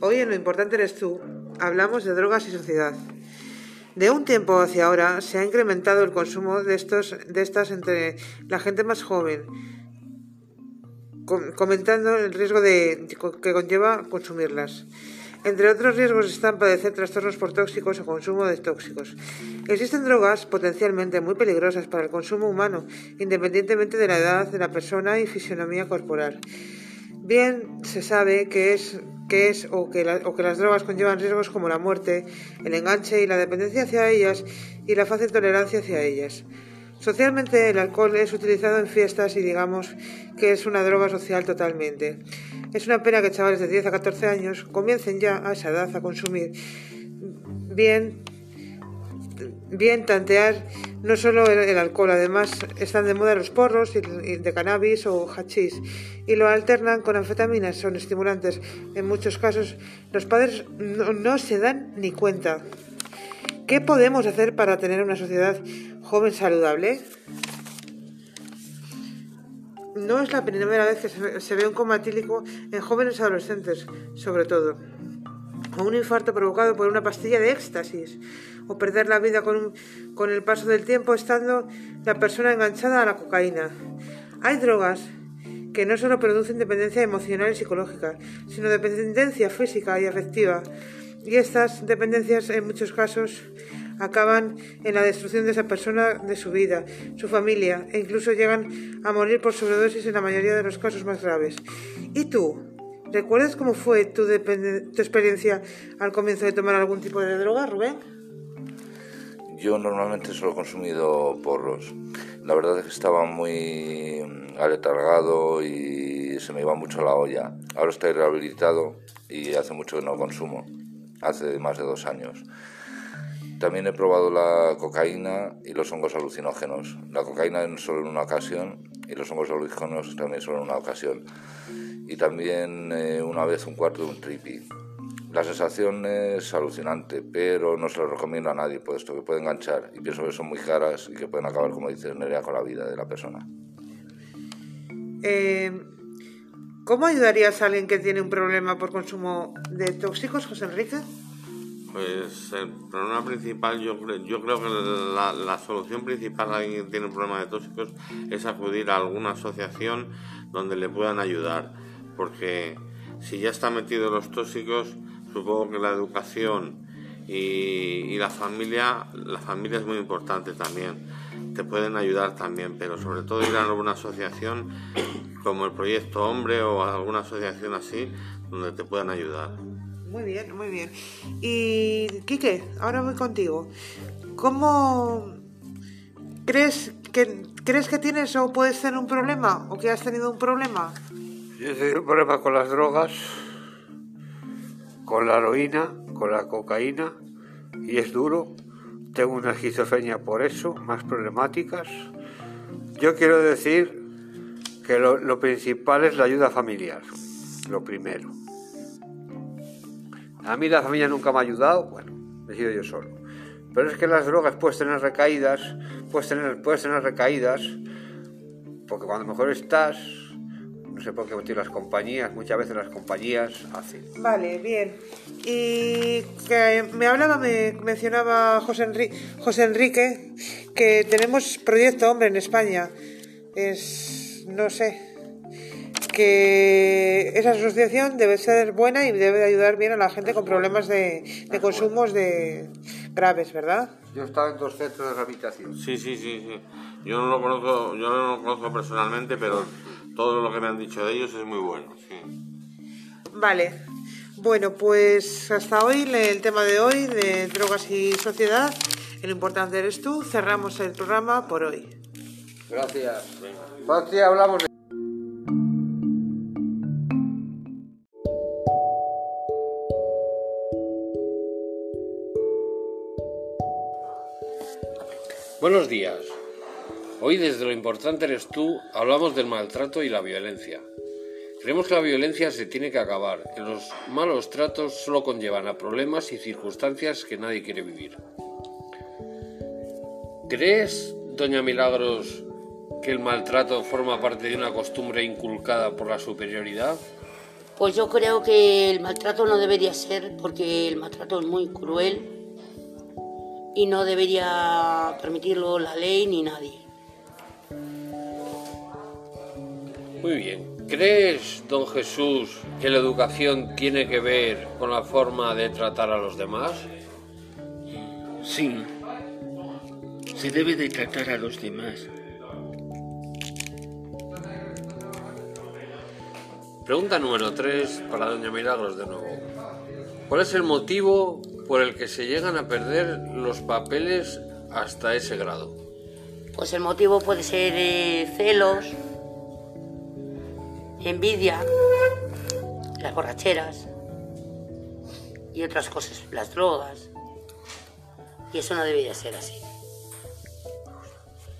Hoy en Lo importante eres tú hablamos de drogas y sociedad. De un tiempo hacia ahora se ha incrementado el consumo de, estos, de estas entre la gente más joven, comentando el riesgo que conlleva consumirlas. Entre otros riesgos están padecer trastornos por tóxicos o consumo de tóxicos. Existen drogas potencialmente muy peligrosas para el consumo humano, independientemente de la edad de la persona y fisionomía corporal. Bien se sabe que es, que es o, que las drogas conllevan riesgos como la muerte, el enganche y la dependencia hacia ellas y la fácil tolerancia hacia ellas. Socialmente el alcohol es utilizado en fiestas y digamos que es una droga social totalmente. Es una pena que chavales de 10 a 14 años comiencen ya a esa edad a consumir bien, bien tantear no solo el, alcohol, además están de moda los porros de cannabis o hachís y lo alternan con anfetaminas, son estimulantes. En muchos casos los padres no se dan ni cuenta. ¿Qué podemos hacer para tener una sociedad joven saludable? No es la primera vez que se ve un coma etílico en jóvenes adolescentes, sobre todo, o un infarto provocado por una pastilla de éxtasis, o perder la vida con, con el paso del tiempo estando la persona enganchada a la cocaína. Hay drogas que no solo producen dependencia emocional y psicológica, sino dependencia física y afectiva y estas dependencias en muchos casos acaban en la destrucción de esa persona, de su vida, su familia e incluso llegan a morir por sobredosis en la mayoría de los casos más graves. ¿Y tú? ¿Recuerdas cómo fue tu, experiencia al comienzo de tomar algún tipo de droga, Rubén? Yo normalmente solo he consumido porros. La verdad es que estaba muy aletargado y se me iba mucho la olla. Ahora estoy rehabilitado y hace mucho que no consumo hace más de dos años. También he probado la cocaína y los hongos alucinógenos. La cocaína solo en una ocasión y los hongos alucinógenos también solo en una ocasión. Y también eh, una vez un cuarto de un tripi. La sensación es alucinante, pero no se lo recomiendo a nadie, puesto que puede enganchar y pienso que son muy caras y que pueden acabar, como dice Nerea, con la vida de la persona. Eh, ¿Cómo ayudarías a alguien que tiene un problema por consumo de tóxicos, José Enrique? Pues el problema principal, yo, yo creo que la, solución principal a alguien que tiene un problema de tóxicos es acudir a alguna asociación donde le puedan ayudar. Porque si ya está metido los tóxicos, supongo que la educación y, y la familia, la familia es muy importante también. Te pueden ayudar también, pero sobre todo ir a alguna asociación como el Proyecto Hombre o alguna asociación así donde te puedan ayudar. Muy bien, muy bien. Y Quique, ahora voy contigo. ¿Cómo crees que crees que tienes o puedes tener un problema o que has tenido un problema? Yo he tenido un problema con las drogas, con la heroína, con la cocaína y es duro. Tengo una esquizofrenia por eso, más problemáticas. Yo quiero decir que lo, principal es la ayuda familiar, lo primero. A mí la familia nunca me ha ayudado, bueno, he sido yo solo. Pero es que las drogas puedes tener recaídas, puedes tener, puedes tener recaídas, porque cuando mejor estás, no sé por qué motivo las compañías, muchas veces las compañías hacen. Vale, bien. Y que me hablaba, me mencionaba José, Enrique, José Enrique, que tenemos proyecto Hombre en España. Es no sé, que esa asociación debe ser buena y debe ayudar bien a la gente con problemas de, de consumos de graves, ¿verdad? Yo he estado en dos centros de rehabilitación. Sí, sí, sí, sí. Yo no lo conozco, yo no lo conozco personalmente, pero todo lo que me han dicho de ellos es muy bueno. Vale. Bueno, pues hasta hoy el tema de hoy de drogas y sociedad. Lo importante eres tú. Cerramos el programa por hoy. Gracias. Patria, hablamos de... Buenos días. Hoy desde lo importante eres tú hablamos del maltrato y la violencia. Creemos que la violencia se tiene que acabar, que los malos tratos solo conllevan a problemas y circunstancias que nadie quiere vivir. ¿Crees, doña Milagros, que el maltrato forma parte de una costumbre inculcada por la superioridad? Pues yo creo que el maltrato no debería ser porque el maltrato es muy cruel y no debería permitirlo la ley ni nadie. Muy bien. ¿Crees, don Jesús, que la educación tiene que ver con la forma de tratar a los demás? Sí, se debe de tratar a los demás. Pregunta número 3 para doña Milagros de nuevo. ¿Cuál es el motivo por el que se llegan a perder los papeles hasta ese grado? Pues el motivo puede ser eh, celos, envidia, las borracheras y otras cosas, las drogas. Y eso no debería ser así.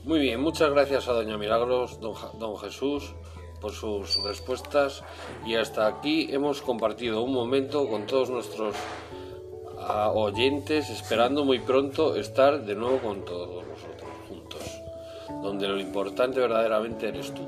Muy bien, muchas gracias a doña Milagros, don, don Jesús, por sus respuestas y hasta aquí hemos compartido un momento con todos nuestros ah, oyentes, esperando muy pronto estar de nuevo con todos nosotros juntos, donde lo importante verdaderamente eres tú.